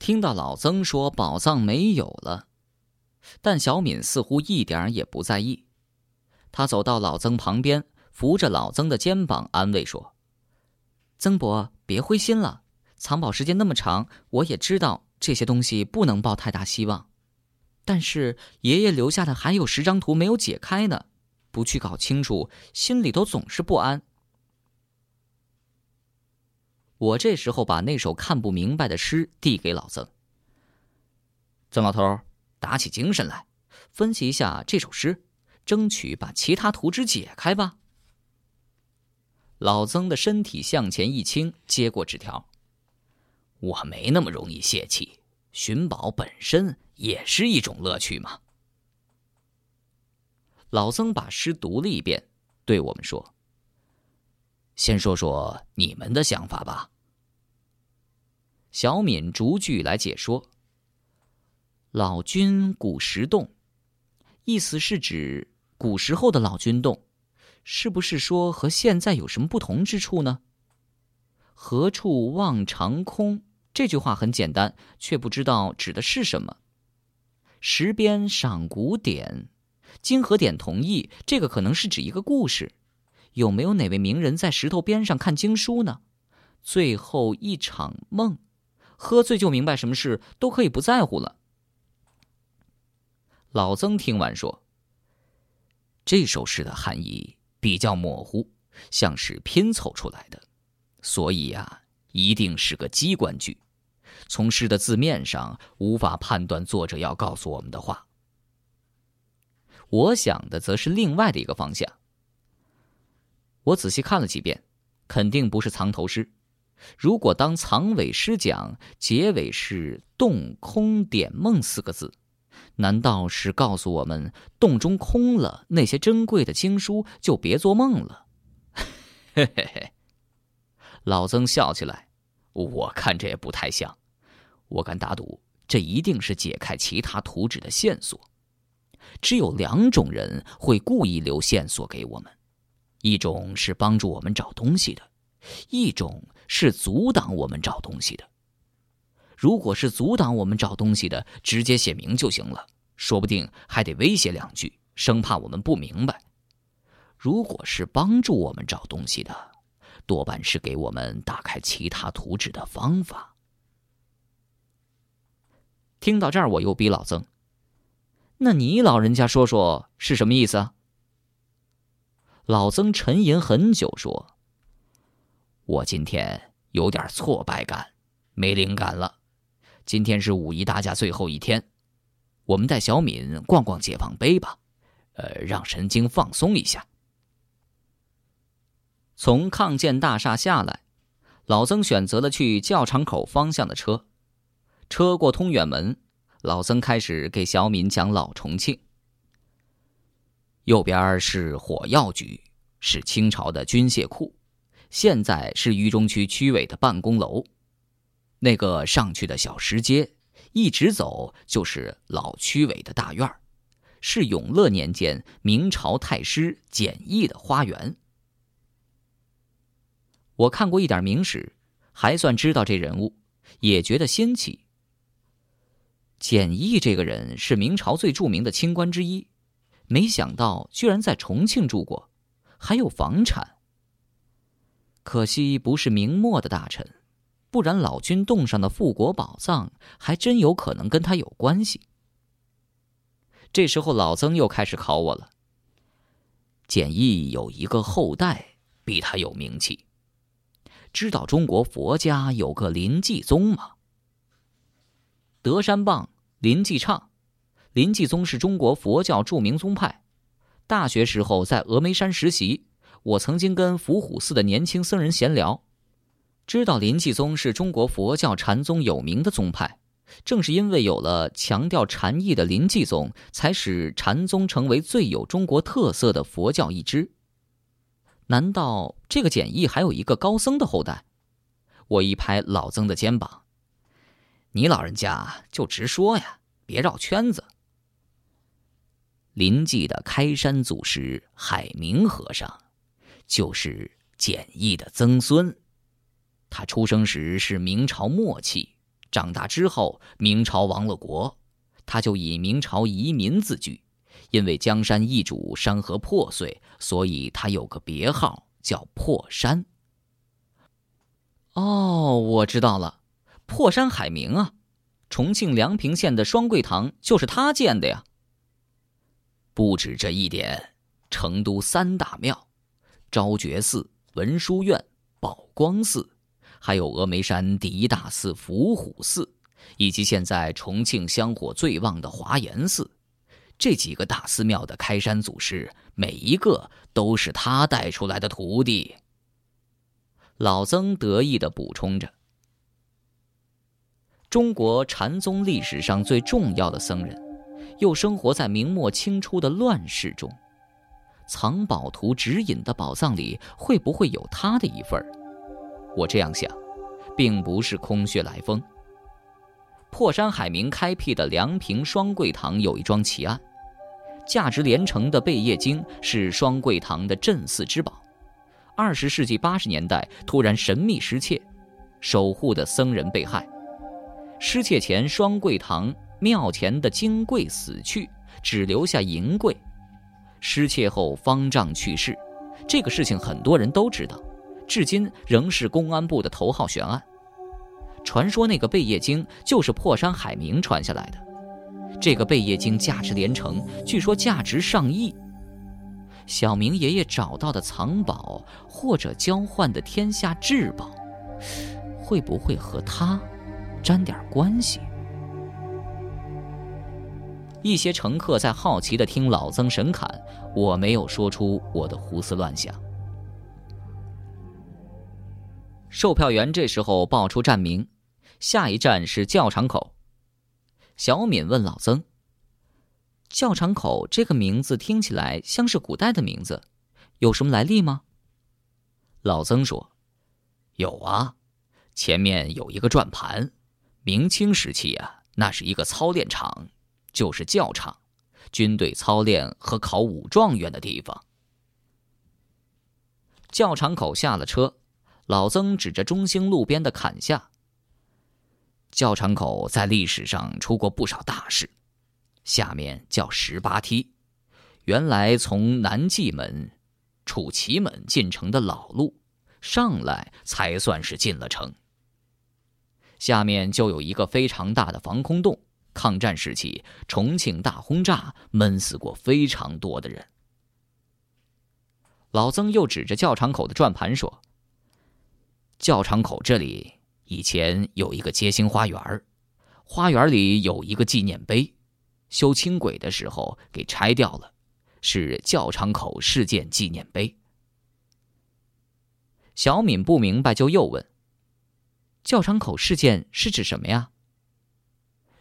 听到老曾说宝藏没有了，但小敏似乎一点也不在意。他走到老曾旁边，扶着老曾的肩膀，安慰说：“曾伯，别灰心了。藏宝时间那么长，我也知道这些东西不能抱太大希望。但是爷爷留下的还有十张图没有解开呢，不去搞清楚，心里头总是不安。”我这时候把那首看不明白的诗递给老曾。曾老头，打起精神来，分析一下这首诗。争取把其他图纸解开吧。老曾的身体向前一倾，接过纸条。我没那么容易泄气，寻宝本身也是一种乐趣嘛。老曾把诗读了一遍，对我们说：“先说说你们的想法吧。”小敏逐句来解说：“老君古石洞，意思是指。”古时候的老君洞，是不是说和现在有什么不同之处呢？何处望长空？这句话很简单，却不知道指的是什么。石边赏古典，经和典同意，这个可能是指一个故事。有没有哪位名人在石头边上看经书呢？最后一场梦，喝醉就明白什么事都可以不在乎了。老曾听完说。这首诗的含义比较模糊，像是拼凑出来的，所以啊，一定是个机关句。从诗的字面上无法判断作者要告诉我们的话。我想的则是另外的一个方向。我仔细看了几遍，肯定不是藏头诗。如果当藏尾诗讲，结尾是“洞空点梦”四个字。难道是告诉我们洞中空了，那些珍贵的经书就别做梦了？嘿嘿嘿，老曾笑起来。我看这也不太像，我敢打赌，这一定是解开其他图纸的线索。只有两种人会故意留线索给我们：一种是帮助我们找东西的，一种是阻挡我们找东西的。如果是阻挡我们找东西的，直接写明就行了，说不定还得威胁两句，生怕我们不明白。如果是帮助我们找东西的，多半是给我们打开其他图纸的方法。听到这儿，我又逼老曾：“那你老人家说说是什么意思啊？”老曾沉吟很久，说：“我今天有点挫败感，没灵感了。”今天是五一大假最后一天，我们带小敏逛逛解放碑吧，呃，让神经放松一下。从抗建大厦下来，老曾选择了去教场口方向的车。车过通远门，老曾开始给小敏讲老重庆。右边是火药局，是清朝的军械库，现在是渝中区区委的办公楼。那个上去的小石阶，一直走就是老区委的大院是永乐年间明朝太师简易的花园。我看过一点明史，还算知道这人物，也觉得新奇。简易这个人是明朝最著名的清官之一，没想到居然在重庆住过，还有房产。可惜不是明末的大臣。不然，老君洞上的富国宝藏还真有可能跟他有关系。这时候，老曾又开始考我了。简易有一个后代比他有名气，知道中国佛家有个临济宗吗？德山棒、林济畅，林济宗是中国佛教著名宗派。大学时候在峨眉山实习，我曾经跟伏虎寺的年轻僧人闲聊。知道林济宗是中国佛教禅宗有名的宗派，正是因为有了强调禅意的林济宗，才使禅宗成为最有中国特色的佛教一支。难道这个简易还有一个高僧的后代？我一拍老曾的肩膀：“你老人家就直说呀，别绕圈子。”临济的开山祖师海明和尚，就是简易的曾孙。他出生时是明朝末期，长大之后，明朝亡了国，他就以明朝遗民自居。因为江山易主，山河破碎，所以他有个别号叫破山。哦，我知道了，破山海明啊，重庆梁平县的双桂堂就是他建的呀。不止这一点，成都三大庙——昭觉寺、文殊院、宝光寺，还有峨眉山第一大寺伏虎寺，以及现在重庆香火最旺的华严寺。这几个大寺庙的开山祖师，每一个都是他带出来的徒弟。老曾得意的补充着：“中国禅宗历史上最重要的僧人，又生活在明末清初的乱世中，藏宝图指引的宝藏里，会不会有他的一份我这样想，并不是空穴来风。破山海明开辟的梁平双桂堂有一桩奇案。”价值连城的贝叶经是双桂堂的镇寺之宝。二十世纪八十年代，突然神秘失窃，守护的僧人被害。失窃前，双桂堂庙前的金柜死去，只留下银柜。失窃后，方丈去世。这个事情很多人都知道，至今仍是公安部的头号悬案。传说那个贝叶经就是破山海明传下来的。这个贝叶经价值连城，据说价值上亿。小明爷爷找到的藏宝或者交换的天下至宝，会不会和他沾点关系？一些乘客在好奇的听老曾神侃，我没有说出我的胡思乱想。售票员这时候报出站名，下一站是教场口。小敏问老曾：“教场口这个名字听起来像是古代的名字，有什么来历吗？”老曾说：“有啊，前面有一个转盘，明清时期啊，那是一个操练场，就是教场，军队操练和考武状元的地方。”教场口下了车，老曾指着中兴路边的坎下。教场口在历史上出过不少大事，下面叫十八梯，原来从南纪门、楚奇门进城的老路，上来才算是进了城。下面就有一个非常大的防空洞，抗战时期重庆大轰炸闷死过非常多的人。老曾又指着教场口的转盘说：“教场口这里。”以前有一个街心花园花园里有一个纪念碑，修轻轨的时候给拆掉了，是教场口事件纪念碑。小敏不明白，就又问：“教场口事件是指什么呀？”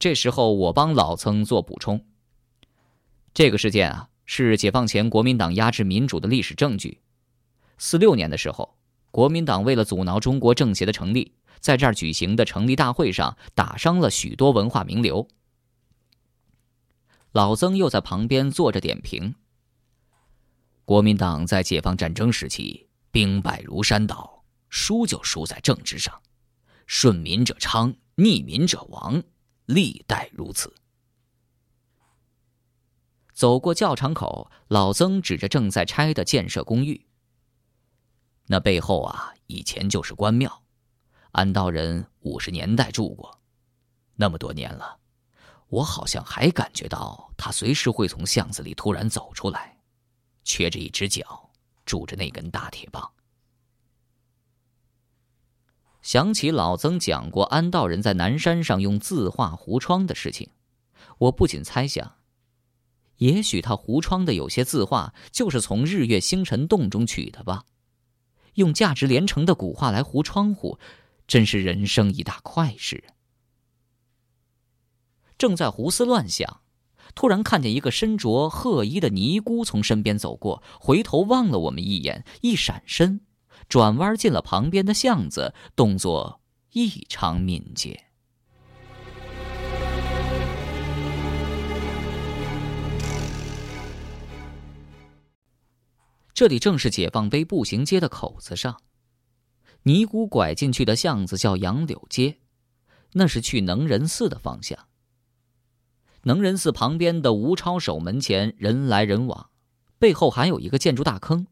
这时候我帮老曾做补充：“这个事件啊，是解放前国民党压制民主的历史证据。四六年的时候，国民党为了阻挠中国政协的成立。”在这儿举行的成立大会上，打伤了许多文化名流。老曾又在旁边坐着点评：国民党在解放战争时期兵败如山倒，输就输在政治上，顺民者昌，逆民者亡，历代如此。走过教场口，老曾指着正在拆的建设公寓：“那背后啊，以前就是官庙。”安道人五十年代住过，那么多年了，我好像还感觉到他随时会从巷子里突然走出来，瘸着一只脚，拄着那根大铁棒。想起老曾讲过安道人在南山上用字画糊窗的事情，我不禁猜想，也许他糊窗的有些字画就是从日月星辰洞中取的吧，用价值连城的古画来糊窗户。真是人生一大快事。正在胡思乱想，突然看见一个身着褐衣的尼姑从身边走过，回头望了我们一眼，一闪身，转弯进了旁边的巷子，动作异常敏捷。这里正是解放碑步行街的口子上。尼姑拐进去的巷子叫杨柳街，那是去能仁寺的方向。能仁寺旁边的吴超守门前人来人往，背后还有一个建筑大坑，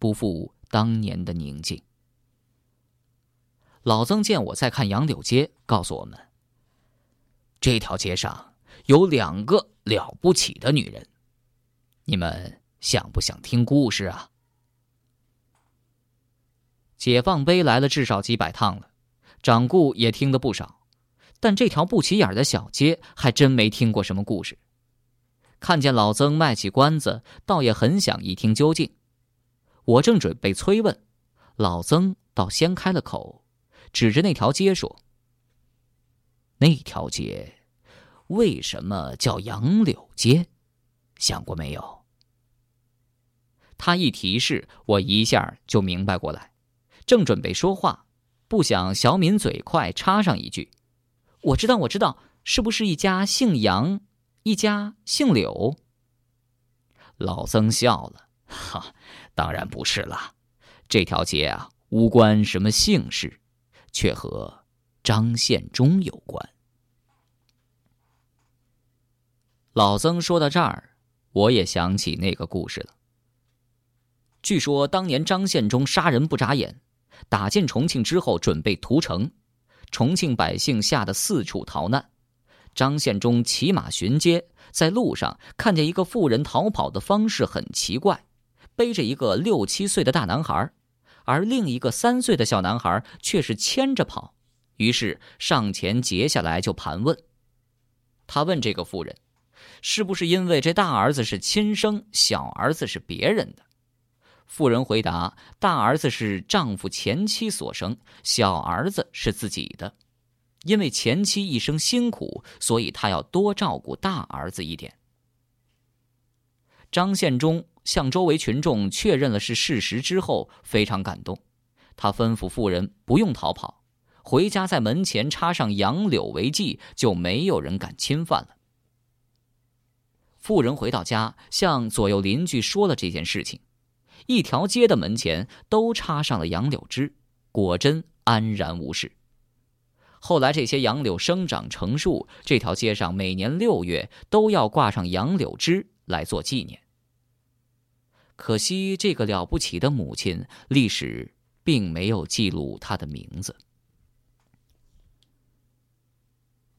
不复当年的宁静。老曾见我在看杨柳街，告诉我们：这条街上有两个了不起的女人，你们想不想听故事啊？解放碑来了至少几百趟了，掌故也听得不少，但这条不起眼的小街还真没听过什么故事。看见老曾卖起关子，倒也很想一听究竟。我正准备催问，老曾倒先开了口。指着那条街说：“那条街为什么叫杨柳街？想过没有？”他一提示，我一下就明白过来。正准备说话，不想小敏嘴快，插上一句：“我知道，我知道，是不是一家姓杨，一家姓柳？”老曾笑了：“哈，当然不是了。这条街啊，无关什么姓氏。”却和张献忠有关。老曾说到这儿，我也想起那个故事了。据说当年张献忠杀人不眨眼，打进重庆之后准备屠城，重庆百姓吓得四处逃难。张献忠骑马巡街，在路上看见一个妇人逃跑的方式很奇怪，背着一个六七岁的大男孩。而另一个三岁的小男孩却是牵着跑，于是上前截下来就盘问。他问这个妇人：“是不是因为这大儿子是亲生，小儿子是别人的？”妇人回答：“大儿子是丈夫前妻所生，小儿子是自己的。因为前妻一生辛苦，所以他要多照顾大儿子一点。”张献忠。向周围群众确认了是事实之后，非常感动。他吩咐妇人不用逃跑，回家在门前插上杨柳为记，就没有人敢侵犯了。妇人回到家，向左右邻居说了这件事情，一条街的门前都插上了杨柳枝，果真安然无事。后来这些杨柳生长成树，这条街上每年六月都要挂上杨柳枝来做纪念。可惜，这个了不起的母亲，历史并没有记录她的名字。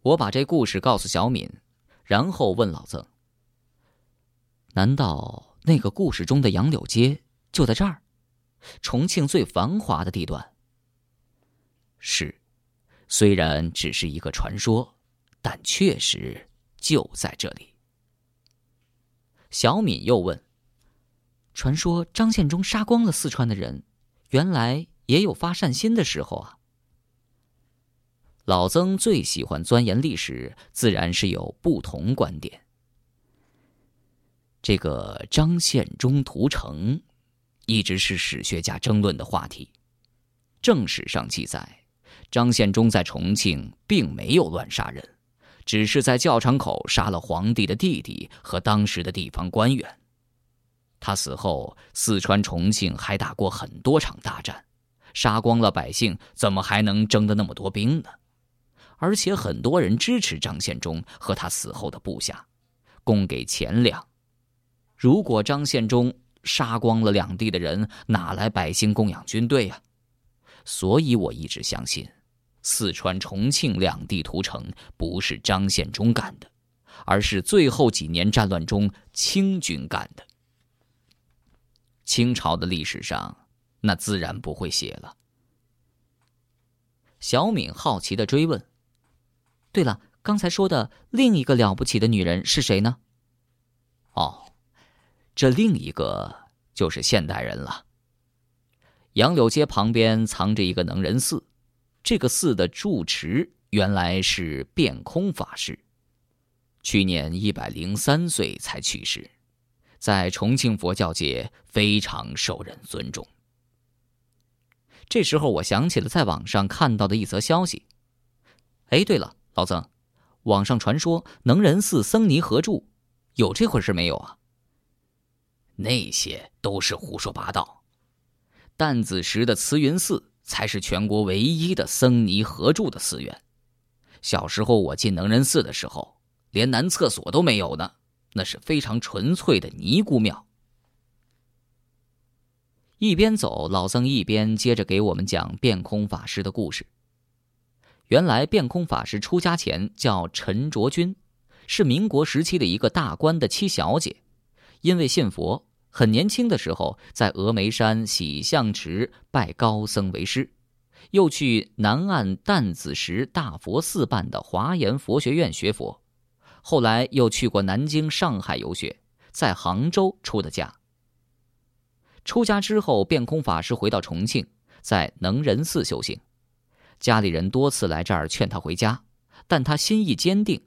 我把这故事告诉小敏，然后问老曾：“难道那个故事中的杨柳街就在这儿，重庆最繁华的地段？”是，虽然只是一个传说，但确实就在这里。小敏又问。传说张献忠杀光了四川的人，原来也有发善心的时候啊。老曾最喜欢钻研历史，自然是有不同观点。这个张献忠屠城，一直是史学家争论的话题。正史上记载，张献忠在重庆并没有乱杀人，只是在教场口杀了皇帝的弟弟和当时的地方官员。他死后，四川、重庆还打过很多场大战，杀光了百姓，怎么还能征得那么多兵呢？而且很多人支持张献忠和他死后的部下，供给钱粮。如果张献忠杀光了两地的人，哪来百姓供养军队呀？所以我一直相信，四川、重庆两地屠城不是张献忠干的，而是最后几年战乱中清军干的。清朝的历史上，那自然不会写了。小敏好奇的追问：“对了，刚才说的另一个了不起的女人是谁呢？”哦，这另一个就是现代人了。杨柳街旁边藏着一个能仁寺，这个寺的住持原来是辩空法师，去年一百零三岁才去世。在重庆佛教界非常受人尊重。这时候，我想起了在网上看到的一则消息。哎，对了，老曾，网上传说能仁寺僧尼合住，有这回事没有啊？那些都是胡说八道。弹子石的慈云寺才是全国唯一的僧尼合住的寺院。小时候我进能仁寺的时候，连男厕所都没有呢，那是非常纯粹的尼姑庙。一边走，老僧一边接着给我们讲变空法师的故事。原来，变空法师出家前叫陈卓君，是民国时期的一个大官的七小姐。因为信佛，很年轻的时候在峨眉山洗象池拜高僧为师，又去南岸担子石大佛寺办的华严佛学院学佛，后来又去过南京、上海游学，在杭州出的家。出家之后，变空法师回到重庆，在能仁寺修行。家里人多次来这儿劝他回家，但他心意坚定，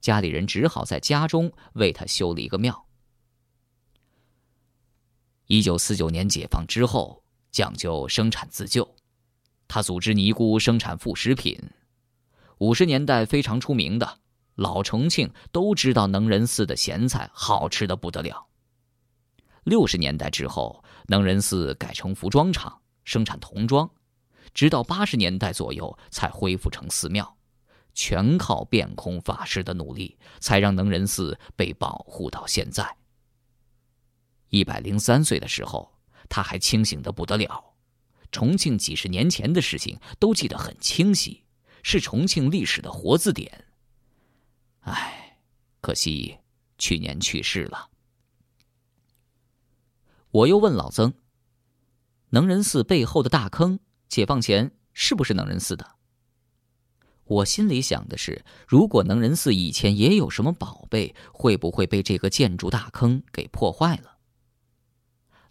家里人只好在家中为他修了一个庙。一九四九年解放之后，讲究生产自救，他组织尼姑生产副食品。五十年代非常出名的，老重庆都知道能仁寺的咸菜好吃的不得了。六十年代之后，能仁寺改成服装厂，生产童装，直到八十年代左右才恢复成寺庙，全靠变空法师的努力，才让能仁寺被保护到现在。一百零三岁的时候，他还清醒的不得了，重庆几十年前的事情都记得很清晰，是重庆历史的活字典。唉，可惜去年去世了。我又问老曾：“能仁寺背后的大坑，解放前是不是能仁寺的？”我心里想的是，如果能仁寺以前也有什么宝贝，会不会被这个建筑大坑给破坏了？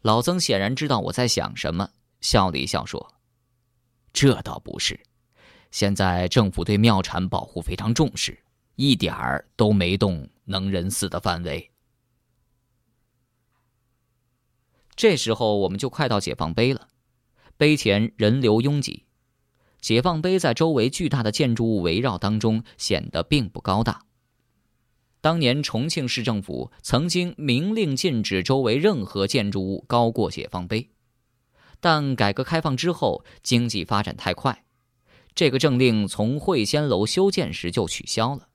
老曾显然知道我在想什么，笑了一笑说：“这倒不是，现在政府对庙产保护非常重视，一点儿都没动能仁寺的范围。”这时候我们就快到解放碑了，碑前人流拥挤，解放碑在周围巨大的建筑物围绕当中显得并不高大。当年重庆市政府曾经明令禁止周围任何建筑物高过解放碑，但改革开放之后经济发展太快，这个政令从会仙楼修建时就取消了。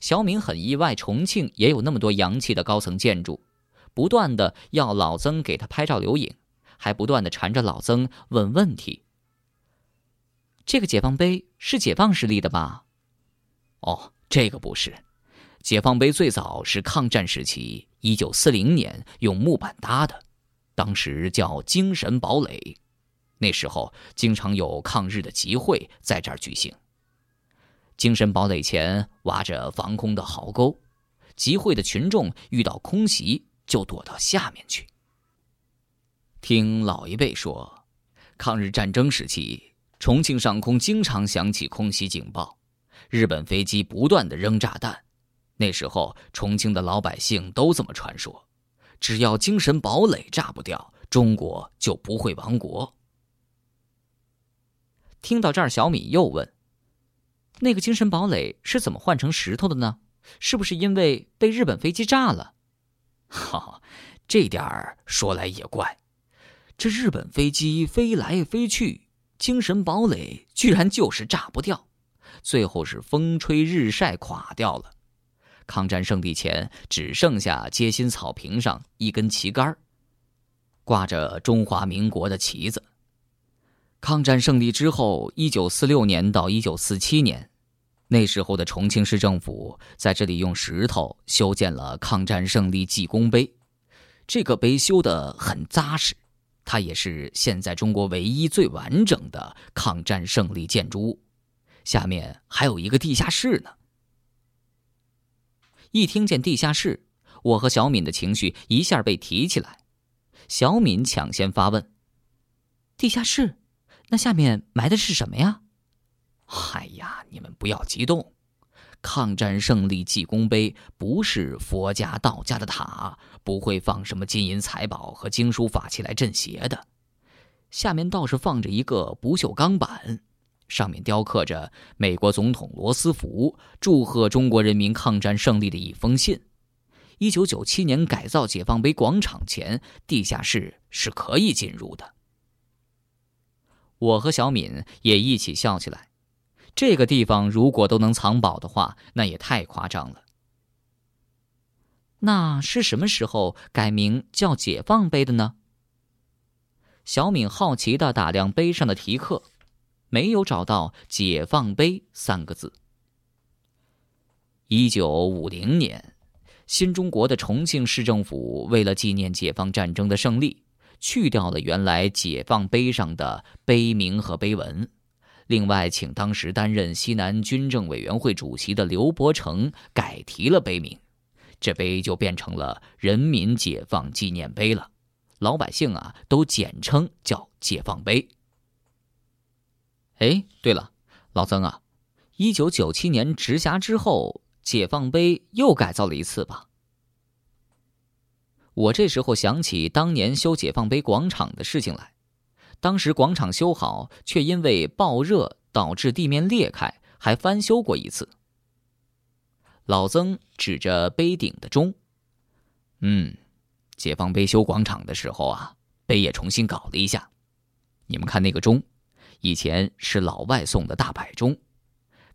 小敏很意外，重庆也有那么多洋气的高层建筑。不断的要老曾给他拍照留影，还不断的缠着老曾问问题。这个解放碑是解放时立的吧？哦，这个不是，解放碑最早是抗战时期，一九四零年用木板搭的，当时叫精神堡垒。那时候经常有抗日的集会在这儿举行。精神堡垒前挖着防空的壕沟，集会的群众遇到空袭。就躲到下面去。听老一辈说，抗日战争时期，重庆上空经常响起空袭警报，日本飞机不断的扔炸弹。那时候，重庆的老百姓都这么传说：只要精神堡垒炸不掉，中国就不会亡国。听到这儿，小米又问：“那个精神堡垒是怎么换成石头的呢？是不是因为被日本飞机炸了？”哈，这点儿说来也怪，这日本飞机飞来飞去，精神堡垒居然就是炸不掉，最后是风吹日晒垮掉了。抗战胜利前，只剩下街心草坪上一根旗杆挂着中华民国的旗子。抗战胜利之后，一九四六年到一九四七年。那时候的重庆市政府在这里用石头修建了抗战胜利纪功碑，这个碑修得很扎实，它也是现在中国唯一最完整的抗战胜利建筑物。下面还有一个地下室呢。一听见地下室，我和小敏的情绪一下被提起来。小敏抢先发问：“地下室，那下面埋的是什么呀？”哎呀，你们不要激动，抗战胜利纪功碑不是佛家、道家的塔，不会放什么金银财宝和经书法器来镇邪的。下面倒是放着一个不锈钢板，上面雕刻着美国总统罗斯福祝贺中国人民抗战胜利的一封信。一九九七年改造解放碑广场前，地下室是可以进入的。我和小敏也一起笑起来。这个地方如果都能藏宝的话，那也太夸张了。那是什么时候改名叫解放碑的呢？小敏好奇的打量碑上的题刻，没有找到“解放碑”三个字。一九五零年，新中国的重庆市政府为了纪念解放战争的胜利，去掉了原来解放碑上的碑名和碑文，另外请当时担任西南军政委员会主席的刘伯承改题了碑名。这碑就变成了人民解放纪念碑了，老百姓啊都简称叫解放碑。哎，对了，老曾啊，一九九七年直辖之后，解放碑又改造了一次吧？我这时候想起当年修解放碑广场的事情来，当时广场修好，却因为暴热导致地面裂开，还翻修过一次。老曾指着碑顶的钟，嗯，解放碑修广场的时候啊，碑也重新搞了一下。你们看那个钟，以前是老外送的大摆钟，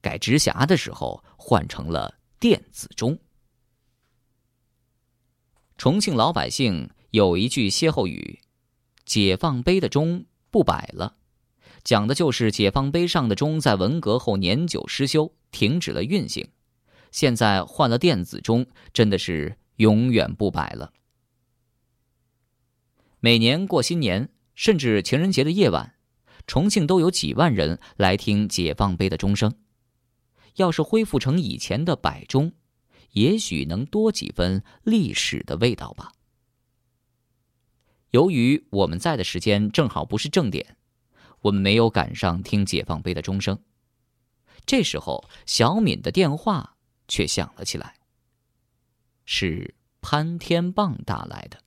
改直辖的时候换成了电子钟。重庆老百姓有一句歇后语：“解放碑的钟不摆了”，讲的就是解放碑上的钟在文革后年久失修，停止了运行。现在换了电子钟，真的是永远不摆了。每年过新年，甚至情人节的夜晚，重庆都有几万人来听解放碑的钟声。要是恢复成以前的摆钟，也许能多几分历史的味道吧。由于我们在的时间正好不是正点，我们没有赶上听解放碑的钟声。这时候，小敏的电话。却响了起来，是潘天棒打来的。